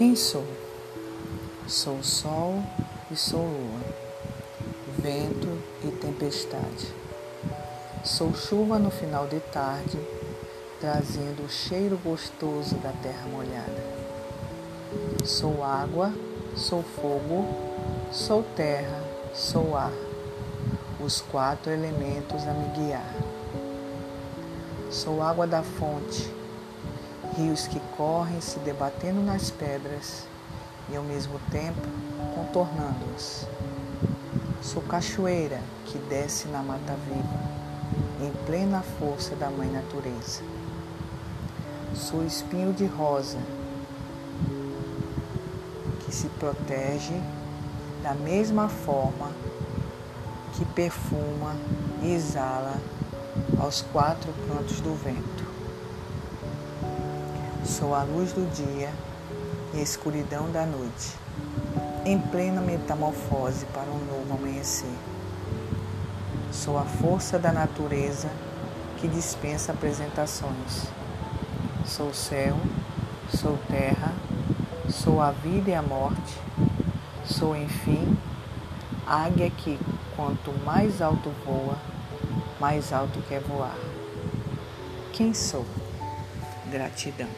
Quem sou? Sou sol e sou lua, vento e tempestade. Sou chuva no final de tarde, trazendo o cheiro gostoso da terra molhada. Sou água, sou fogo, sou terra, sou ar, os quatro elementos a me guiar. Sou água da fonte, rios que correm se debatendo nas pedras e ao mesmo tempo contornando-as. Sou cachoeira que desce na mata viva, em plena força da Mãe Natureza. Sou espinho de rosa que se protege da mesma forma que perfuma e exala aos quatro cantos do vento. Sou a luz do dia e a escuridão da noite, em plena metamorfose para um novo amanhecer. Sou a força da natureza que dispensa apresentações. Sou céu, sou terra, sou a vida e a morte, sou, enfim, águia que, quanto mais alto voa, mais alto quer voar. Quem sou? Gratidão.